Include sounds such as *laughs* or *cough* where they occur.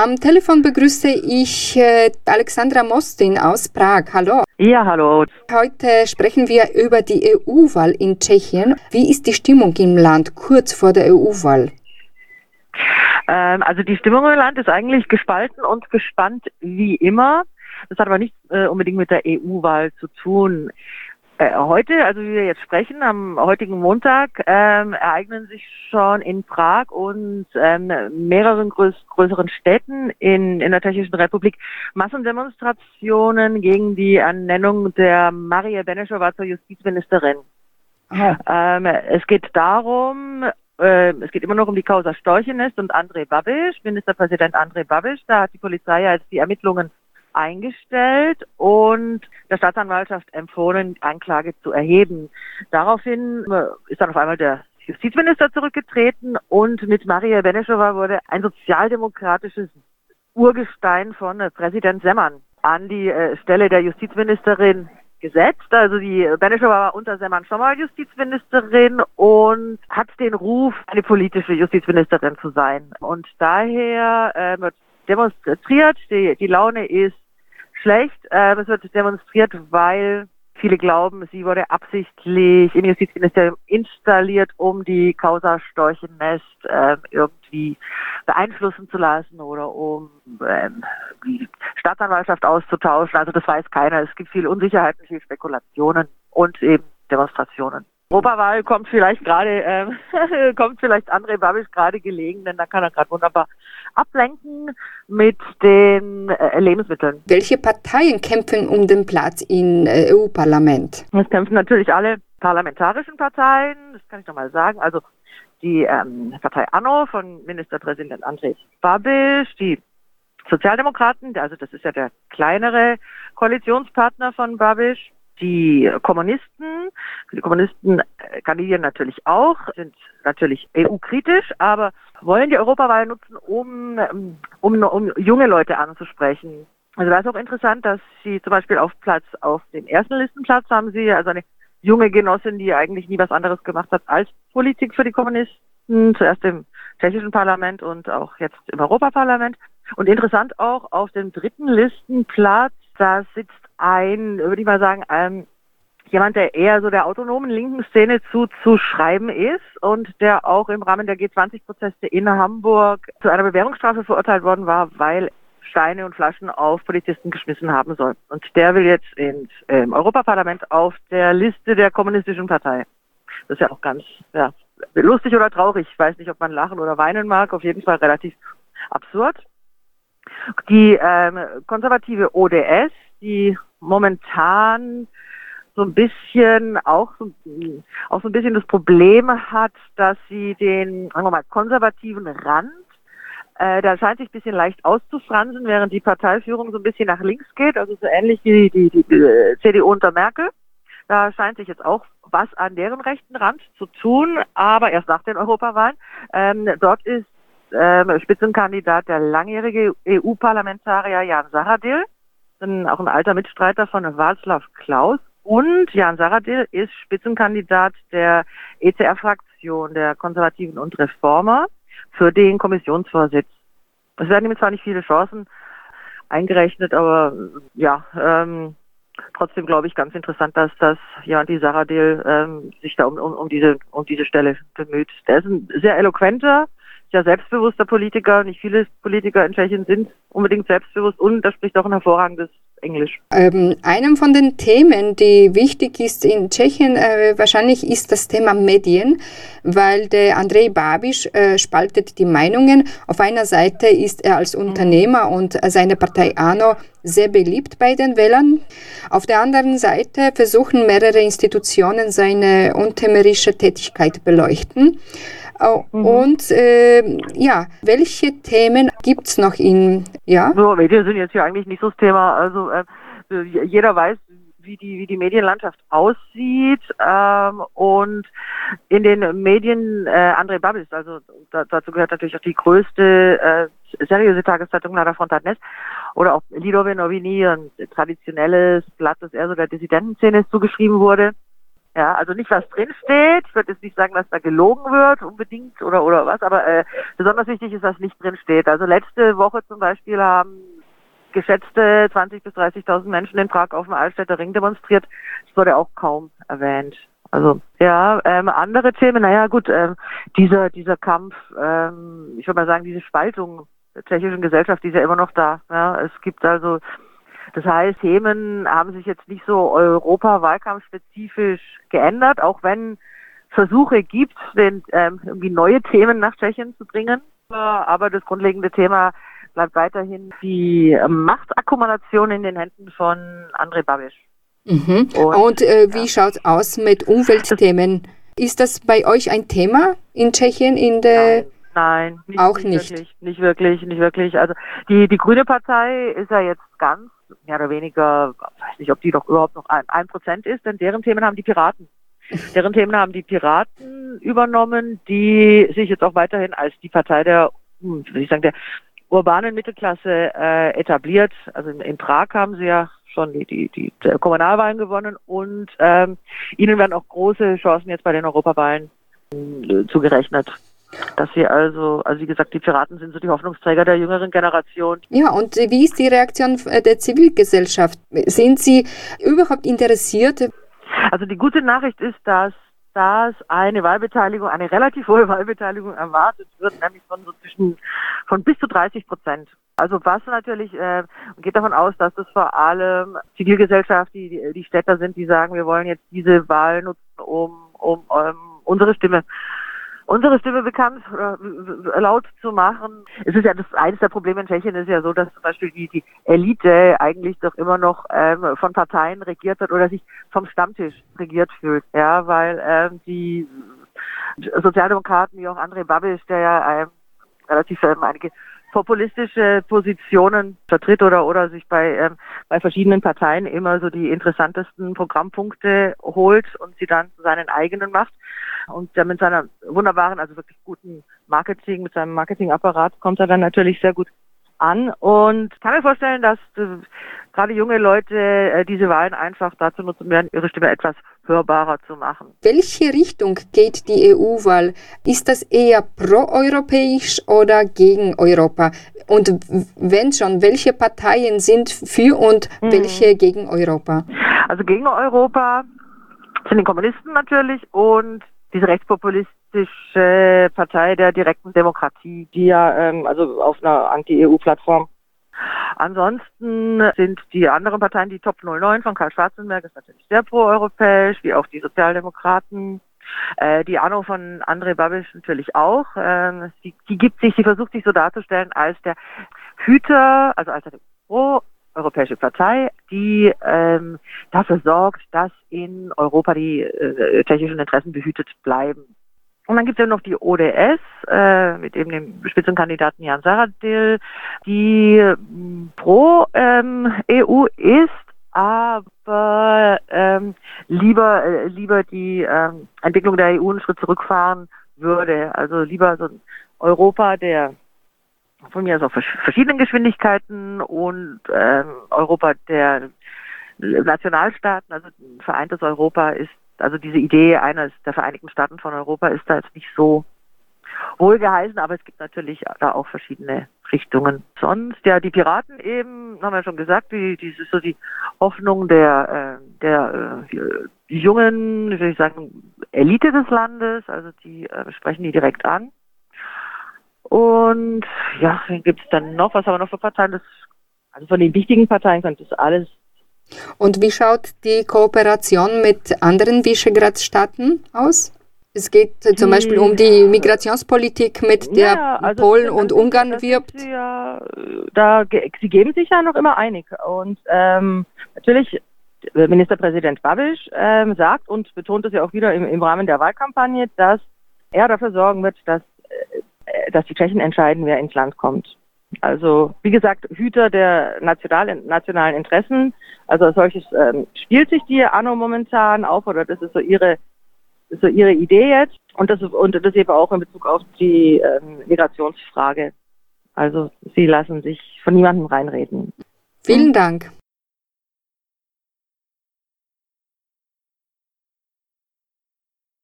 Am Telefon begrüße ich äh, Alexandra Mostin aus Prag. Hallo. Ja, hallo. Heute sprechen wir über die EU-Wahl in Tschechien. Wie ist die Stimmung im Land kurz vor der EU-Wahl? Ähm, also die Stimmung im Land ist eigentlich gespalten und gespannt wie immer. Das hat aber nichts äh, unbedingt mit der EU-Wahl zu tun. Äh, heute, also wie wir jetzt sprechen, am heutigen Montag, ähm, ereignen sich schon in Prag und ähm, mehreren größ größeren Städten in, in der Tschechischen Republik Massendemonstrationen gegen die Ernennung der Maria Benešová zur Justizministerin. Ähm, es geht darum, äh, es geht immer noch um die Causa Storchenest und André Babiš, Ministerpräsident André Babiš. Da hat die Polizei als die Ermittlungen eingestellt und der Staatsanwaltschaft empfohlen, Anklage zu erheben. Daraufhin äh, ist dann auf einmal der Justizminister zurückgetreten und mit Maria Benešova wurde ein sozialdemokratisches Urgestein von äh, Präsident Semmern an die äh, Stelle der Justizministerin gesetzt. Also die Benešova war unter Semmern schon mal Justizministerin und hat den Ruf, eine politische Justizministerin zu sein. Und daher äh, wird demonstriert, die, die Laune ist schlecht. Äh, es wird demonstriert, weil viele glauben, sie wurde absichtlich im Justizministerium installiert, um die Causa Storchennest äh, irgendwie beeinflussen zu lassen oder um ähm, die Staatsanwaltschaft auszutauschen. Also das weiß keiner. Es gibt viel Unsicherheiten, viel Spekulationen und eben Demonstrationen. Europawahl kommt vielleicht gerade, äh, *laughs* kommt vielleicht André Babisch gerade gelegen, denn da kann er gerade wunderbar ablenken mit den äh, Lebensmitteln. Welche Parteien kämpfen um den Platz im äh, EU-Parlament? Es kämpfen natürlich alle parlamentarischen Parteien, das kann ich noch mal sagen. Also die ähm, Partei Anno von Ministerpräsident André Babisch, die Sozialdemokraten, also das ist ja der kleinere Koalitionspartner von Babisch, die Kommunisten, die Kommunisten äh, kandidieren natürlich auch, sind natürlich EU-kritisch, aber wollen die Europawahl nutzen, um, um, um junge Leute anzusprechen. Also da ist auch interessant, dass sie zum Beispiel auf Platz, auf dem ersten Listenplatz haben sie also eine junge Genossin, die eigentlich nie was anderes gemacht hat als Politik für die Kommunisten, zuerst im tschechischen Parlament und auch jetzt im Europaparlament. Und interessant auch auf dem dritten Listenplatz, da sitzt ein, würde ich mal sagen, ein, jemand, der eher so der autonomen linken Szene zuzuschreiben ist und der auch im Rahmen der G20-Prozesse in Hamburg zu einer Bewährungsstrafe verurteilt worden war, weil Steine und Flaschen auf Polizisten geschmissen haben soll. Und der will jetzt ins äh, Europaparlament auf der Liste der kommunistischen Partei. Das ist ja auch ganz ja, lustig oder traurig. Ich weiß nicht, ob man lachen oder weinen mag. Auf jeden Fall relativ absurd. Die ähm, konservative ODS, die momentan so ein bisschen auch so, auch so ein bisschen das Problem hat, dass sie den, sagen wir mal, konservativen Rand, äh, da scheint sich ein bisschen leicht auszufransen, während die Parteiführung so ein bisschen nach links geht, also so ähnlich wie die, die, die äh, CDU unter Merkel. Da scheint sich jetzt auch was an deren rechten Rand zu tun, aber erst nach den Europawahlen. Ähm, dort ist ähm, Spitzenkandidat der langjährige EU-Parlamentarier Jan Saradil auch ein alter Mitstreiter von Václav Klaus. Und Jan Saradil ist Spitzenkandidat der ECR-Fraktion der Konservativen und Reformer für den Kommissionsvorsitz. Es werden ihm zwar nicht viele Chancen eingerechnet, aber ja, ähm, trotzdem glaube ich ganz interessant, dass das jemand wie Saradil ähm, sich da um, um, um diese um diese Stelle bemüht. Der ist ein sehr eloquenter, sehr selbstbewusster Politiker. Nicht viele Politiker in Tschechien sind unbedingt selbstbewusst und da spricht auch ein hervorragendes Englisch. Ähm, einem von den Themen, die wichtig ist in Tschechien, äh, wahrscheinlich ist das Thema Medien, weil der Andrei Babiš äh, spaltet die Meinungen. Auf einer Seite ist er als Unternehmer und seine Partei ANO sehr beliebt bei den Wählern. Auf der anderen Seite versuchen mehrere Institutionen seine unternehmerische Tätigkeit beleuchten. Mhm. Und äh, ja, welche Themen gibt es noch in, ja? So, Medien sind jetzt hier eigentlich nicht so das Thema. Also äh, jeder weiß, wie die, wie die Medienlandschaft aussieht. Ähm, und in den Medien äh, André Babis, also da, dazu gehört natürlich auch die größte äh, seriöse Tageszeitung Nada Frontanes oder auch Lidove Novini, ein traditionelles Blatt, das eher so der Dissidentenszene zugeschrieben wurde Ja, also nicht was drinsteht. Ich würde jetzt nicht sagen, dass da gelogen wird unbedingt oder oder was, aber äh, besonders wichtig ist, was nicht drinsteht. Also letzte Woche zum Beispiel haben geschätzte 20 bis 30.000 Menschen in Prag auf dem Altstädter Ring demonstriert. Das wurde auch kaum erwähnt. Also ja, ähm, andere Themen, naja gut, ähm, dieser, dieser Kampf, ähm, ich würde mal sagen, diese Spaltung der tschechischen Gesellschaft, die ist ja immer noch da. Ja. Es gibt also, das heißt, Themen haben sich jetzt nicht so Europa-Wahlkampfspezifisch geändert, auch wenn Versuche gibt, den, ähm, irgendwie neue Themen nach Tschechien zu bringen. Aber das grundlegende Thema bleibt weiterhin die Machtakkumulation in den Händen von André Babiš. Mhm. Und, Und äh, wie ja. schaut es aus mit Umweltthemen? Ist das bei euch ein Thema in Tschechien in der Nein, nicht, auch nicht. Wirklich, nicht wirklich, nicht wirklich. Also die, die Grüne Partei ist ja jetzt ganz mehr oder weniger, weiß nicht, ob die doch überhaupt noch ein, ein Prozent ist, denn deren Themen haben die Piraten. Deren Themen haben die Piraten übernommen, die sich jetzt auch weiterhin als die Partei der, hm, wie ich sagen, der urbanen Mittelklasse äh, etabliert. Also in, in Prag haben sie ja schon die, die, die Kommunalwahlen gewonnen und ähm, ihnen werden auch große Chancen jetzt bei den Europawahlen äh, zugerechnet. Dass sie also, also wie gesagt, die Piraten sind so die Hoffnungsträger der jüngeren Generation. Ja, und wie ist die Reaktion der Zivilgesellschaft? Sind Sie überhaupt interessiert? Also die gute Nachricht ist, dass dass eine Wahlbeteiligung, eine relativ hohe Wahlbeteiligung erwartet wird, nämlich von so zwischen von bis zu 30 Prozent. Also was natürlich äh, geht davon aus, dass das vor allem Zivilgesellschaft, die, die Städter sind, die sagen, wir wollen jetzt diese Wahl nutzen, um, um, um unsere Stimme unsere Stimme bekannt äh, laut zu machen. Es ist ja das eines der Probleme in Tschechien ist ja so, dass zum Beispiel die, die Elite eigentlich doch immer noch ähm, von Parteien regiert wird oder sich vom Stammtisch regiert fühlt. Ja, weil ähm, die Sozialdemokraten wie auch André Babiš, der ja ähm, relativ ähm, einige populistische Positionen vertritt oder oder sich bei ähm, bei verschiedenen Parteien immer so die interessantesten Programmpunkte holt und sie dann zu seinen eigenen macht und der mit seiner wunderbaren, also wirklich guten Marketing, mit seinem Marketingapparat kommt er dann natürlich sehr gut an und kann mir vorstellen, dass äh, gerade junge Leute äh, diese Wahlen einfach dazu nutzen werden, ihre Stimme etwas hörbarer zu machen. Welche Richtung geht die EU-Wahl? Ist das eher proeuropäisch oder gegen Europa? Und wenn schon, welche Parteien sind für und mhm. welche gegen Europa? Also gegen Europa sind die Kommunisten natürlich und diese rechtspopulistische Partei der direkten Demokratie, die ja ähm, also auf einer Anti-EU-Plattform. Ansonsten sind die anderen Parteien, die Top 09 von Karl Schwarzenberg ist natürlich sehr proeuropäisch, wie auch die Sozialdemokraten. Äh, die Anno von André Babiš natürlich auch. Ähm, sie, die gibt sich, sie versucht sich so darzustellen als der Hüter, also als der pro Europäische Partei, die ähm, dafür sorgt, dass in Europa die äh, tschechischen Interessen behütet bleiben. Und dann gibt es ja noch die ODS äh, mit eben dem Spitzenkandidaten Jan Saradil, die ähm, pro ähm, EU ist, aber ähm, lieber äh, lieber die ähm, Entwicklung der EU einen Schritt zurückfahren würde. Also lieber so ein Europa der von mir aus auf verschiedenen Geschwindigkeiten und ähm, Europa der Nationalstaaten, also ein vereintes Europa ist, also diese Idee eines der Vereinigten Staaten von Europa ist da jetzt nicht so wohl geheißen, aber es gibt natürlich da auch verschiedene Richtungen. Sonst, ja, die Piraten eben, haben wir schon gesagt, die, die ist so die Hoffnung der, äh, der äh, jungen, wie soll ich sagen, Elite des Landes, also die äh, sprechen die direkt an. Und ja, gibt es dann noch? Was haben wir noch für Parteien? Das, also von den wichtigen Parteien könnte es alles. Und wie schaut die Kooperation mit anderen Visegrad-Staaten aus? Es geht zum hm. Beispiel um die Migrationspolitik, mit der ja, also Polen und Ungarn wirbt. Ja, da, sie geben sich ja noch immer einig. Und ähm, natürlich, Ministerpräsident Babiš ähm, sagt und betont es ja auch wieder im, im Rahmen der Wahlkampagne, dass er dafür sorgen wird, dass äh, dass die Tschechen entscheiden, wer ins Land kommt. Also wie gesagt, Hüter der nationalen, nationalen Interessen. Also als solches ähm, spielt sich die Anno momentan auf oder das ist so ihre ist so ihre Idee jetzt und das und das eben auch in Bezug auf die ähm, Migrationsfrage. Also sie lassen sich von niemandem reinreden. Vielen Dank.